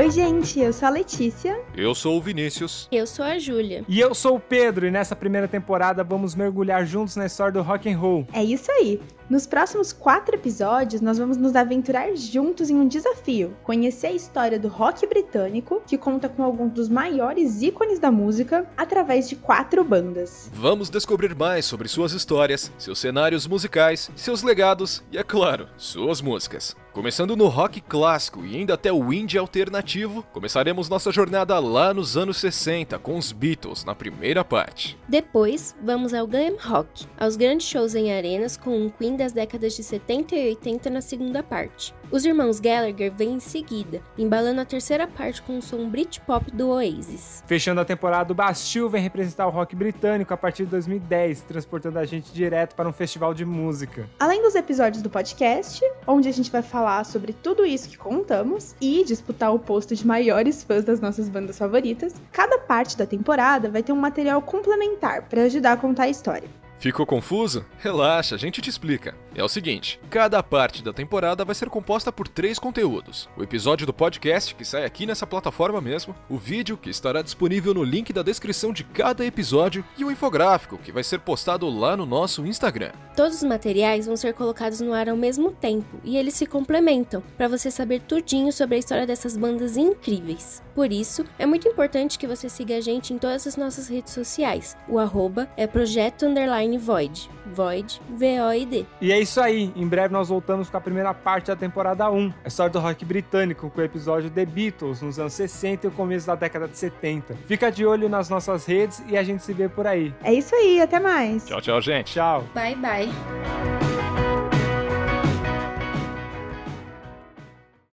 Oi, gente, eu sou a Letícia. Eu sou o Vinícius. Eu sou a Júlia. E eu sou o Pedro, e nessa primeira temporada vamos mergulhar juntos na história do rock and roll. É isso aí. Nos próximos quatro episódios, nós vamos nos aventurar juntos em um desafio: conhecer a história do rock britânico, que conta com alguns dos maiores ícones da música, através de quatro bandas. Vamos descobrir mais sobre suas histórias, seus cenários musicais, seus legados e, é claro, suas músicas. Começando no rock clássico e indo até o indie alternativo, começaremos nossa jornada lá nos anos 60 com os Beatles na primeira parte. Depois, vamos ao glam rock, aos grandes shows em arenas com um Queen das décadas de 70 e 80 na segunda parte. Os irmãos Gallagher vêm em seguida, embalando a terceira parte com o som Britpop do Oasis. Fechando a temporada, o Bastille vem representar o rock britânico a partir de 2010, transportando a gente direto para um festival de música. Além dos episódios do podcast, onde a gente vai falar sobre tudo isso que contamos e disputar o posto de maiores fãs das nossas bandas favoritas, cada parte da temporada vai ter um material complementar para ajudar a contar a história. Ficou confuso? Relaxa, a gente te explica. É o seguinte: cada parte da temporada vai ser composta por três conteúdos: o episódio do podcast, que sai aqui nessa plataforma mesmo, o vídeo, que estará disponível no link da descrição de cada episódio, e o infográfico, que vai ser postado lá no nosso Instagram. Todos os materiais vão ser colocados no ar ao mesmo tempo e eles se complementam, para você saber tudinho sobre a história dessas bandas incríveis. Por isso, é muito importante que você siga a gente em todas as nossas redes sociais. O arroba é projeto underline void. Void, V-O-I-D. E é isso aí, em breve nós voltamos com a primeira parte da temporada 1, a história do rock britânico, com o episódio The Beatles, nos anos 60 e o começo da década de 70. Fica de olho nas nossas redes e a gente se vê por aí. É isso aí, até mais. Tchau, tchau, gente. Tchau. Bye bye.